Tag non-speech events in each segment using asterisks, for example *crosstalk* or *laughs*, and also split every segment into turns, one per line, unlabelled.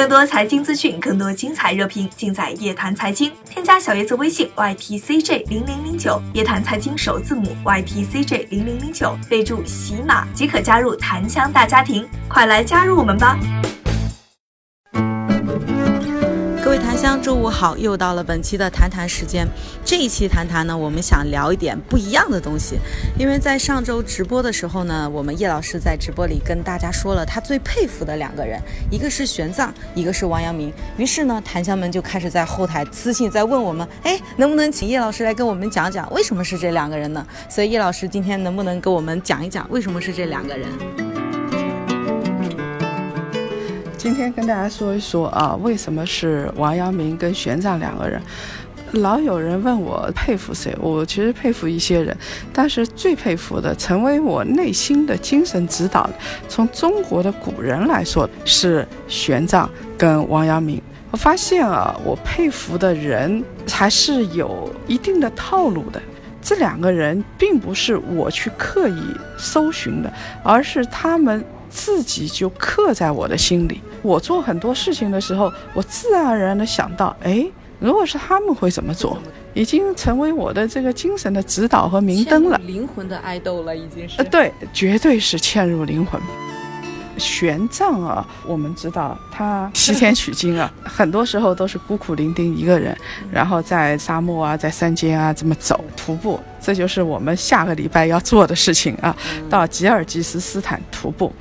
更多财经资讯，更多精彩热评，尽在夜谈财经。添加小叶子微信 ytcj 零零零九，夜谈财经首字母 ytcj 零零零九，备注喜马即可加入檀香大家庭，快来加入我们吧！
中午，好，又到了本期的谈谈时间。这一期谈谈呢，我们想聊一点不一样的东西。因为在上周直播的时候呢，我们叶老师在直播里跟大家说了他最佩服的两个人，一个是玄奘，一个是王阳明。于是呢，檀香们就开始在后台私信在问我们，哎，能不能请叶老师来跟我们讲讲为什么是这两个人呢？所以叶老师今天能不能跟我们讲一讲为什么是这两个人？
今天跟大家说一说啊，为什么是王阳明跟玄奘两个人？老有人问我佩服谁，我其实佩服一些人，但是最佩服的，成为我内心的精神指导，从中国的古人来说是玄奘跟王阳明。我发现啊，我佩服的人还是有一定的套路的。这两个人并不是我去刻意搜寻的，而是他们自己就刻在我的心里。我做很多事情的时候，我自然而然的想到，哎，如果是他们会怎么做，已经成为我的这个精神的指导和明灯了，
灵魂的爱豆了，已经是。
呃，对，绝对是嵌入灵魂。玄奘啊，我们知道他 *laughs* 西天取经啊，很多时候都是孤苦伶仃一个人，然后在沙漠啊，在山间啊这么走徒步，这就是我们下个礼拜要做的事情啊，到吉尔吉斯斯坦徒步。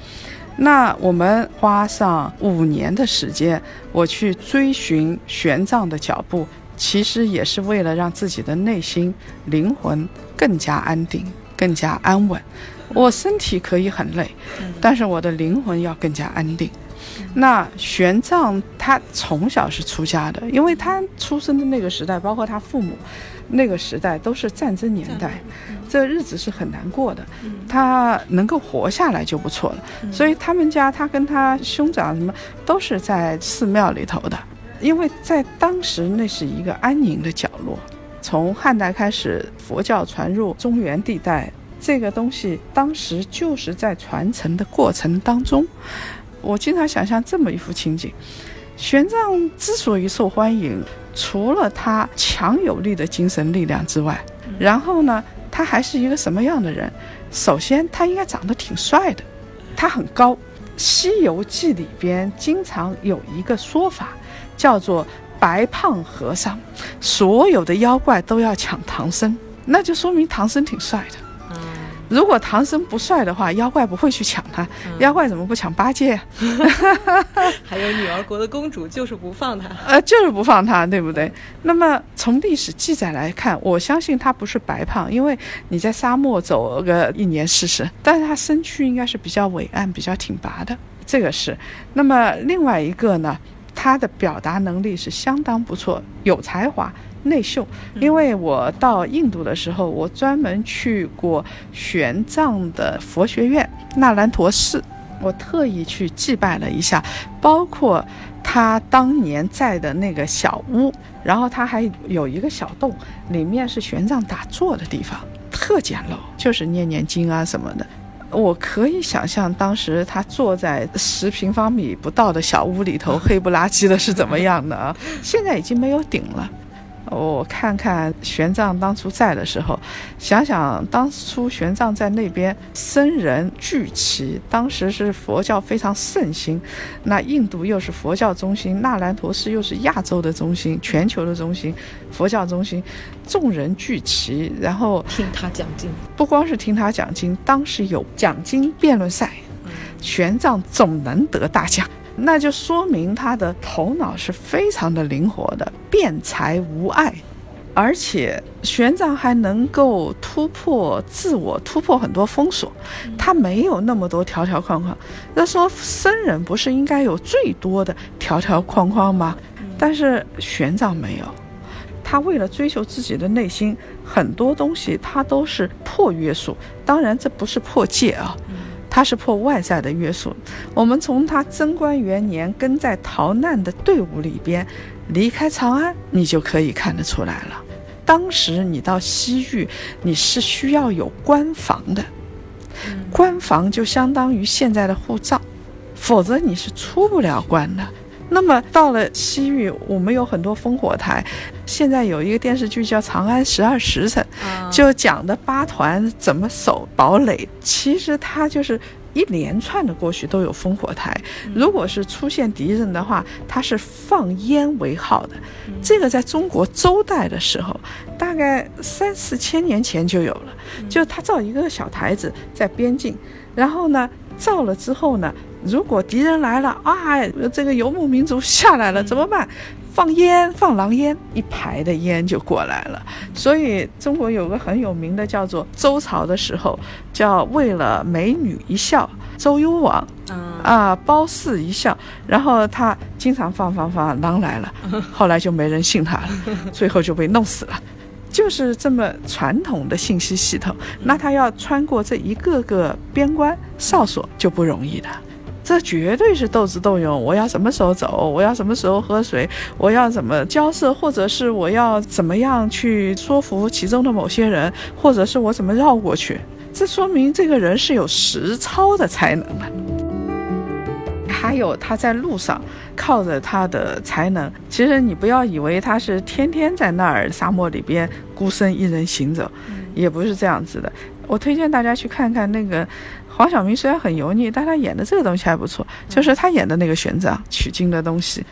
那我们花上五年的时间，我去追寻玄奘的脚步，其实也是为了让自己的内心灵魂更加安定、更加安稳。我身体可以很累，但是我的灵魂要更加安定。那玄奘他从小是出家的，因为他出生的那个时代，包括他父母那个时代都是战争年代，这日子是很难过的。他能够活下来就不错了。所以他们家他跟他兄长什么都是在寺庙里头的，因为在当时那是一个安宁的角落。从汉代开始，佛教传入中原地带，这个东西当时就是在传承的过程当中。我经常想象这么一幅情景：玄奘之所以受欢迎，除了他强有力的精神力量之外，然后呢，他还是一个什么样的人？首先，他应该长得挺帅的，他很高。《西游记》里边经常有一个说法，叫做“白胖和尚”，所有的妖怪都要抢唐僧，那就说明唐僧挺帅的。如果唐僧不帅的话，妖怪不会去抢他。妖怪怎么不抢八戒？*laughs*
还有女儿国的公主就是不放他，
呃，就是不放他，对不对？那么从历史记载来看，我相信他不是白胖，因为你在沙漠走个一年试试，但是他身躯应该是比较伟岸、比较挺拔的，这个是。那么另外一个呢，他的表达能力是相当不错，有才华。内秀，因为我到印度的时候，我专门去过玄奘的佛学院纳兰陀寺，我特意去祭拜了一下，包括他当年在的那个小屋，然后他还有一个小洞，里面是玄奘打坐的地方，特简陋，就是念念经啊什么的。我可以想象当时他坐在十平方米不到的小屋里头，黑不拉几的是怎么样的啊？现在已经没有顶了。我看看玄奘当初在的时候，想想当初玄奘在那边，僧人聚齐，当时是佛教非常盛行，那印度又是佛教中心，那兰陀寺又是亚洲的中心，全球的中心，佛教中心，众人聚齐，然后 *laughs*
听他讲经，
不光是听他讲经，当时有讲经辩论赛，玄奘总能得大奖。那就说明他的头脑是非常的灵活的，辩才无碍，而且玄奘还能够突破自我，突破很多封锁。他没有那么多条条框框。那说僧人不是应该有最多的条条框框吗？但是玄奘没有，他为了追求自己的内心，很多东西他都是破约束。当然这不是破戒啊。他是破外在的约束。我们从他贞观元年跟在逃难的队伍里边离开长安，你就可以看得出来了。当时你到西域，你是需要有官房的，官房就相当于现在的护照，否则你是出不了关的。那么到了西域，我们有很多烽火台。现在有一个电视剧叫《长安十二时辰》，就讲的八团怎么守堡垒。其实它就是一连串的过去都有烽火台。如果是出现敌人的话，它是放烟为号的。这个在中国周代的时候，大概三四千年前就有了。就他造一个小台子在边境，然后呢，造了之后呢。如果敌人来了啊，这个游牧民族下来了怎么办？放烟，放狼烟，一排的烟就过来了。所以中国有个很有名的，叫做周朝的时候，叫为了美女一笑，周幽王，啊，褒姒一笑，然后他经常放放放，狼来了，*laughs* 后来就没人信他了，*laughs* 最后就被弄死了。就是这么传统的信息系统，那他要穿过这一个个边关哨所就不容易的。这绝对是斗智斗勇。我要什么时候走？我要什么时候喝水？我要怎么交涉？或者是我要怎么样去说服其中的某些人？或者是我怎么绕过去？这说明这个人是有实操的才能的。还有他在路上靠着他的才能，其实你不要以为他是天天在那儿沙漠里边孤身一人行走，也不是这样子的。我推荐大家去看看那个。黄晓明虽然很油腻，但他演的这个东西还不错，就是他演的那个玄奘取经的东西。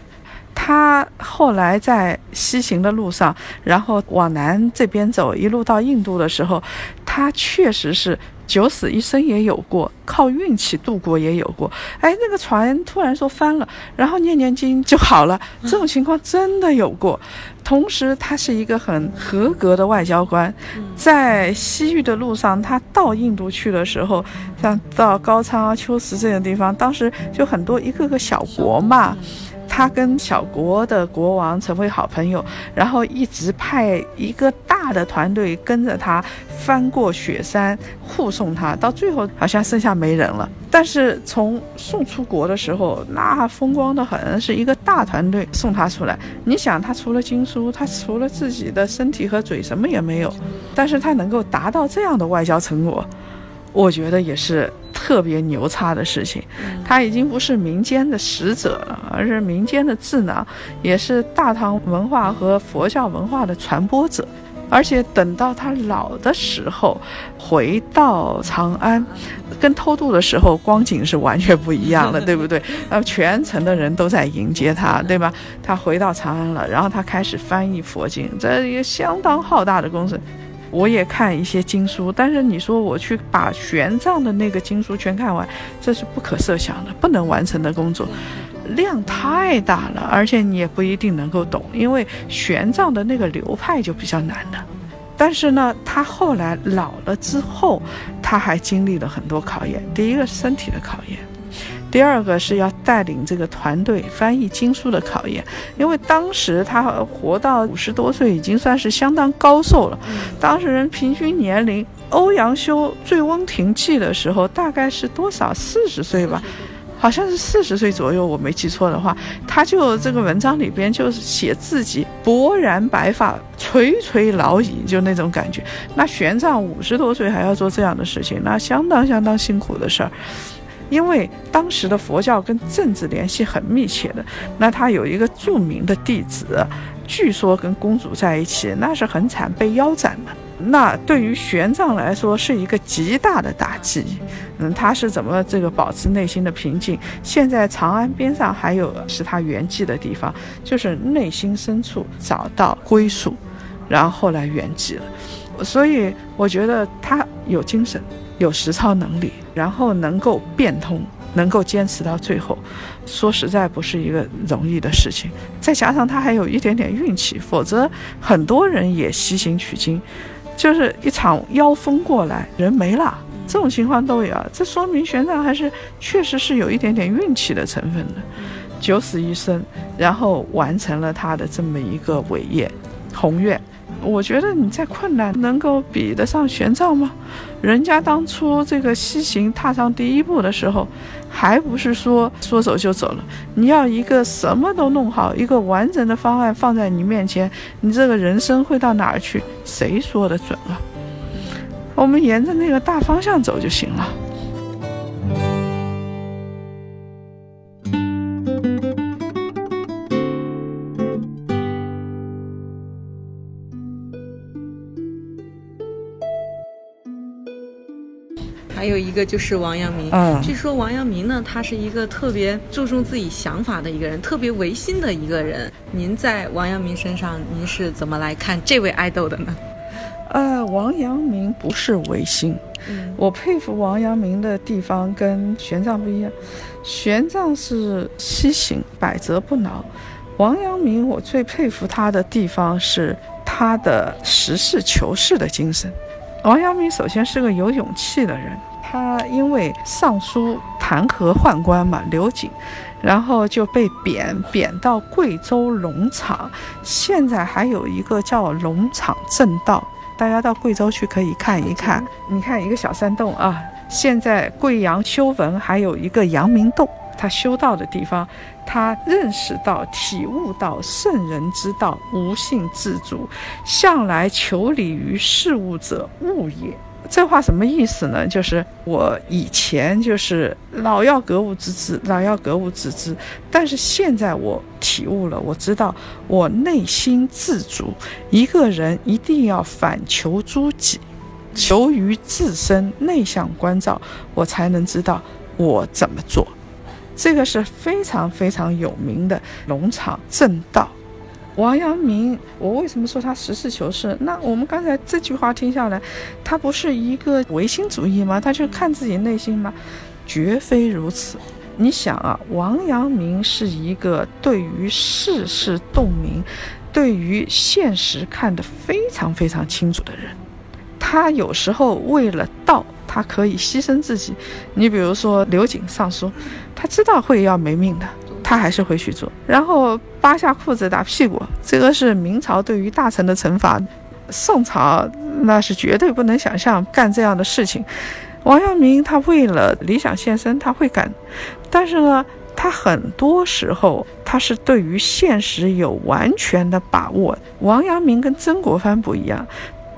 他后来在西行的路上，然后往南这边走，一路到印度的时候，他确实是。九死一生也有过，靠运气度过也有过。哎，那个船突然说翻了，然后念念经就好了。这种情况真的有过。同时，他是一个很合格的外交官，在西域的路上，他到印度去的时候，像到高昌啊、秋实这些地方，当时就很多一个个小国嘛。他跟小国的国王成为好朋友，然后一直派一个大的团队跟着他翻过雪山护送他，到最后好像剩下没人了。但是从送出国的时候，那风光的很，是一个大团队送他出来。你想，他除了经书，他除了自己的身体和嘴，什么也没有，但是他能够达到这样的外交成果，我觉得也是。特别牛叉的事情，他已经不是民间的使者了，而是民间的智囊，也是大唐文化和佛教文化的传播者。而且等到他老的时候，回到长安，跟偷渡的时候光景是完全不一样的，*laughs* 对不对？呃，全城的人都在迎接他，对吧？他回到长安了，然后他开始翻译佛经，这一个相当浩大的工程。我也看一些经书，但是你说我去把玄奘的那个经书全看完，这是不可设想的，不能完成的工作，量太大了，而且你也不一定能够懂，因为玄奘的那个流派就比较难的。但是呢，他后来老了之后，他还经历了很多考验，第一个是身体的考验。第二个是要带领这个团队翻译经书的考验，因为当时他活到五十多岁，已经算是相当高寿了。当时人平均年龄，欧阳修《醉翁亭记》的时候大概是多少？四十岁吧，好像是四十岁左右，我没记错的话。他就这个文章里边就是写自己勃然白发，垂垂老矣，就那种感觉。那玄奘五十多岁还要做这样的事情，那相当相当辛苦的事儿。因为当时的佛教跟政治联系很密切的，那他有一个著名的弟子，据说跟公主在一起，那是很惨，被腰斩的。那对于玄奘来说是一个极大的打击。嗯，他是怎么这个保持内心的平静？现在长安边上还有是他圆寂的地方，就是内心深处找到归宿，然后后来圆寂了。所以我觉得他有精神。有实操能力，然后能够变通，能够坚持到最后，说实在不是一个容易的事情。再加上他还有一点点运气，否则很多人也西行取经，就是一场妖风过来，人没了，这种情况都有。这说明玄奘还是确实是有一点点运气的成分的，九死一生，然后完成了他的这么一个伟业宏愿。我觉得你再困难，能够比得上玄奘吗？人家当初这个西行踏上第一步的时候，还不是说说走就走了？你要一个什么都弄好，一个完整的方案放在你面前，你这个人生会到哪儿去？谁说的准啊？我们沿着那个大方向走就行了。
还有一个就是王阳明，
嗯
据说王阳明呢，他是一个特别注重自己想法的一个人，特别唯心的一个人。您在王阳明身上，您是怎么来看这位爱豆的呢？
呃，王阳明不是唯心，
嗯
我佩服王阳明的地方跟玄奘不一样，玄奘是西行，百折不挠。王阳明，我最佩服他的地方是他的实事求是的精神。王阳明首先是个有勇气的人，他因为上书弹劾宦官嘛，刘瑾，然后就被贬，贬到贵州龙场，现在还有一个叫龙场正道，大家到贵州去可以看一看。你看一个小山洞啊，现在贵阳修文还有一个阳明洞，他修道的地方，他认识到、体悟到圣人之道，无性自主，向来求理于事物者物也。这话什么意思呢？就是我以前就是老要格物致知，老要格物致知，但是现在我体悟了，我知道我内心自主，一个人一定要反求诸己，求于自身，内向关照，我才能知道我怎么做。这个是非常非常有名的农场正道。王阳明，我为什么说他实事求是？那我们刚才这句话听下来，他不是一个唯心主义吗？他就看自己内心吗？绝非如此。你想啊，王阳明是一个对于世事洞明、对于现实看得非常非常清楚的人。他有时候为了道，他可以牺牲自己。你比如说刘瑾上书，他知道会要没命的，他还是会去做。然后扒下裤子打屁股，这个是明朝对于大臣的惩罚。宋朝那是绝对不能想象干这样的事情。王阳明他为了理想献身，他会干，但是呢，他很多时候他是对于现实有完全的把握。王阳明跟曾国藩不一样。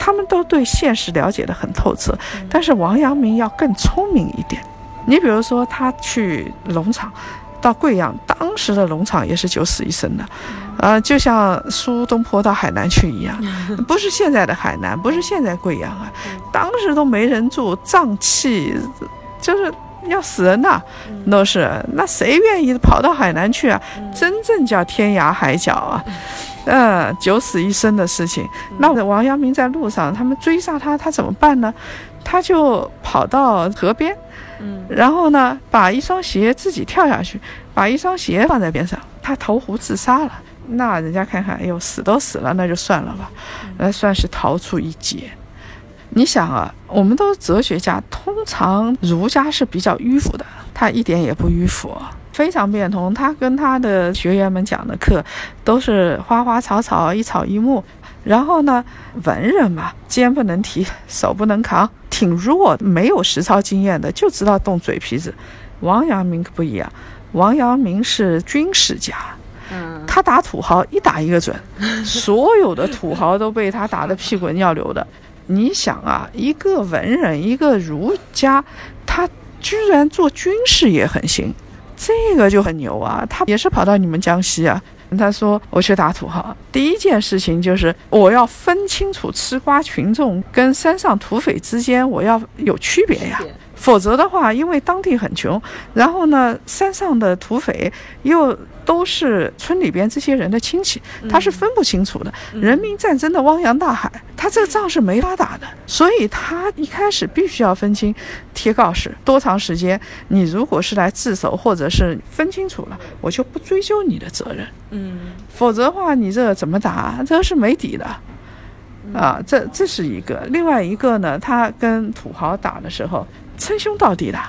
他们都对现实了解的很透彻，但是王阳明要更聪明一点。你比如说，他去农场，到贵阳，当时的农场也是九死一生的，呃，就像苏东坡到海南去一样，*laughs* 不是现在的海南，不是现在贵阳啊，当时都没人住，瘴气就是要死人呐，都是。那谁愿意跑到海南去啊？真正叫天涯海角啊！嗯，九死一生的事情。那王阳明在路上，他们追杀他，他怎么办呢？他就跑到河边，
嗯，
然后呢，把一双鞋自己跳下去，把一双鞋放在边上，他投湖自杀了。那人家看看，哎呦，死都死了，那就算了吧，那算是逃出一劫。你想啊，我们都是哲学家，通常儒家是比较迂腐的，他一点也不迂腐。非常变通，他跟他的学员们讲的课都是花花草草一草一木。然后呢，文人嘛，肩不能提，手不能扛，挺弱，没有实操经验的，就知道动嘴皮子。王阳明可不一样，王阳明是军事家，
嗯，
他打土豪一打一个准，所有的土豪都被他打得屁滚尿流的。你想啊，一个文人，一个儒家，他居然做军事也很行。这个就很牛啊！他也是跑到你们江西啊。他说：“我去打土豪，第一件事情就是我要分清楚吃瓜群众跟山上土匪之间，我要有区别呀。否则的话，因为当地很穷，然后呢，山上的土匪又都是村里边这些人的亲戚，他是分不清楚的。人民战争的汪洋大海，他这个仗是没法打的，所以他一开始必须要分清，贴告示多长时间。你如果是来自首，或者是分清楚了，我就不追究你的责任。
嗯，
否则的话，你这怎么打？这是没底的。啊，这这是一个。另外一个呢，他跟土豪打的时候。称兄道弟的，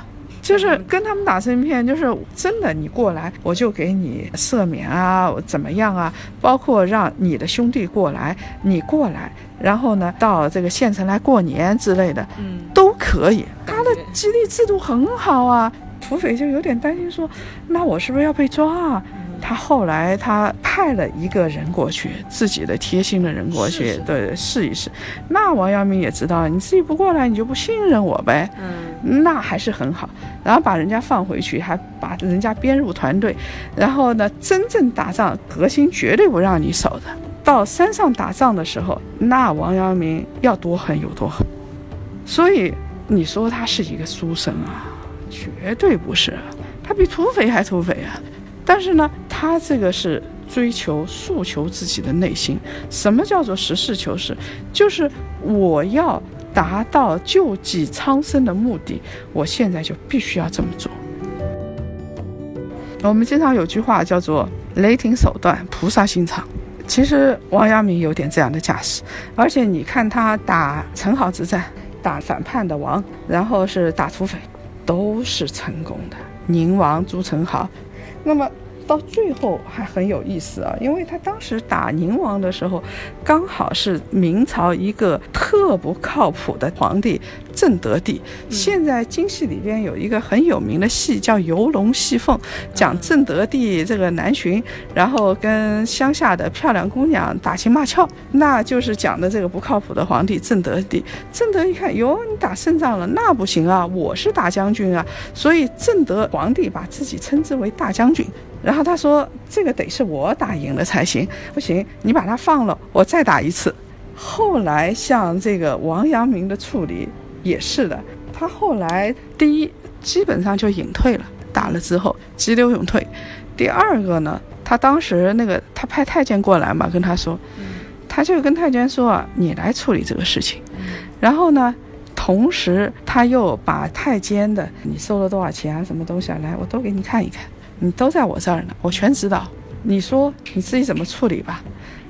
就是跟他们打成一片，就是真的，你过来我就给你赦免啊，怎么样啊？包括让你的兄弟过来，你过来，然后呢，到这个县城来过年之类的，
嗯，
都可以。他的激励制度很好啊。土匪就有点担心说，那我是不是要被抓啊？他后来他派了一个人过去，自己的贴心的人过去，对，试一试。那王阳明也知道，你自己不过来，你就不信任我呗。
嗯，
那还是很好。然后把人家放回去，还把人家编入团队。然后呢，真正打仗，核心绝对不让你守的。到山上打仗的时候，那王阳明要多狠有多狠。所以你说他是一个书生啊，绝对不是，他比土匪还土匪啊。但是呢，他这个是追求诉求自己的内心。什么叫做实事求是？就是我要达到救济苍生的目的，我现在就必须要这么做。我们经常有句话叫做“雷霆手段，菩萨心肠”。其实王阳明有点这样的架势，而且你看他打陈豪之战，打反叛的王，然后是打土匪，都是成功的。宁王朱宸濠。那么到最后还很有意思啊，因为他当时打宁王的时候，刚好是明朝一个特不靠谱的皇帝正德帝。现在京戏里边有一个很有名的戏叫《游龙戏凤》，讲正德帝这个南巡，然后跟乡下的漂亮姑娘打情骂俏，那就是讲的这个不靠谱的皇帝正德帝。正德一看，哟，你打胜仗了，那不行啊，我是大将军啊，所以正德皇帝把自己称之为大将军。然后他说：“这个得是我打赢了才行，不行，你把他放了，我再打一次。”后来像这个王阳明的处理也是的，他后来第一基本上就隐退了，打了之后急流勇退。第二个呢，他当时那个他派太监过来嘛，跟他说，他就跟太监说啊，你来处理这个事情。然后呢，同时他又把太监的你收了多少钱啊，什么东西啊，来，我都给你看一看。你都在我这儿呢，我全知道。你说你自己怎么处理吧？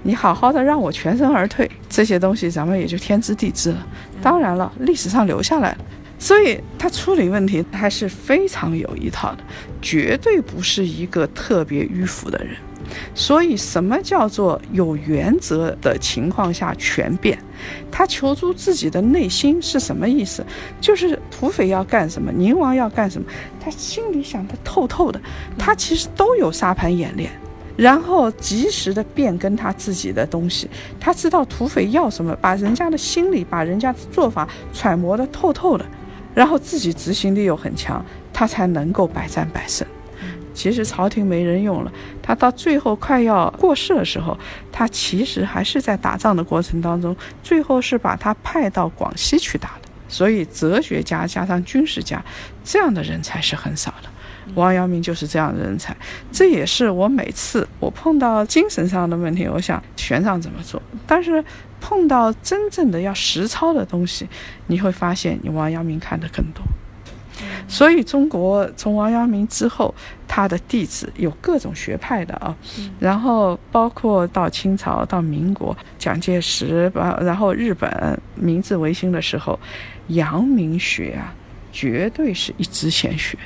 你好好的让我全身而退，这些东西咱们也就天知地知了。当然了，历史上留下来了，所以他处理问题还是非常有一套的，绝对不是一个特别迂腐的人。所以，什么叫做有原则的情况下全变？他求助自己的内心是什么意思？就是土匪要干什么，宁王要干什么，他心里想的透透的。他其实都有沙盘演练，然后及时的变更他自己的东西。他知道土匪要什么，把人家的心理，把人家的做法揣摩的透透的，然后自己执行力又很强，他才能够百战百胜。其实朝廷没人用了，他到最后快要过世的时候，他其实还是在打仗的过程当中，最后是把他派到广西去打的。所以哲学家加上军事家，这样的人才是很少的。王阳明就是这样的人才，这也是我每次我碰到精神上的问题，我想玄奘怎么做。但是碰到真正的要实操的东西，你会发现你王阳明看的更多。所以，中国从王阳明之后，他的弟子有各种学派的啊，然后包括到清朝、到民国，蒋介石，然后日本明治维新的时候，阳明学啊，绝对是一支鲜血。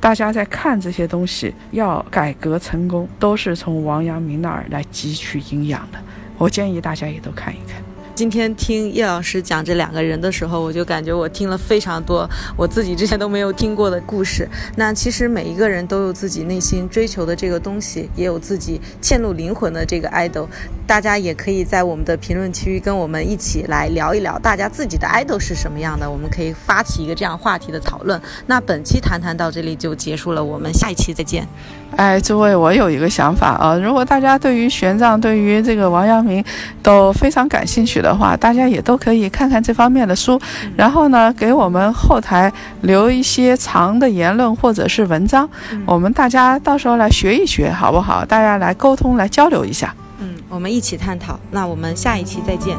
大家在看这些东西，要改革成功，都是从王阳明那儿来汲取营养的。我建议大家也都看一看。
今天听叶老师讲这两个人的时候，我就感觉我听了非常多我自己之前都没有听过的故事。那其实每一个人都有自己内心追求的这个东西，也有自己嵌入灵魂的这个 idol。大家也可以在我们的评论区跟我们一起来聊一聊，大家自己的 idol 是什么样的，我们可以发起一个这样话题的讨论。那本期谈谈到这里就结束了，我们下一期再见。
哎，诸位，我有一个想法啊，如果大家对于玄奘、对于这个王阳明都非常感兴趣的话，大家也都可以看看这方面的书，然后呢，给我们后台留一些长的言论或者是文章，我们大家到时候来学一学，好不好？大家来沟通、来交流一下。
嗯，我们一起探讨。那我们下一期再见。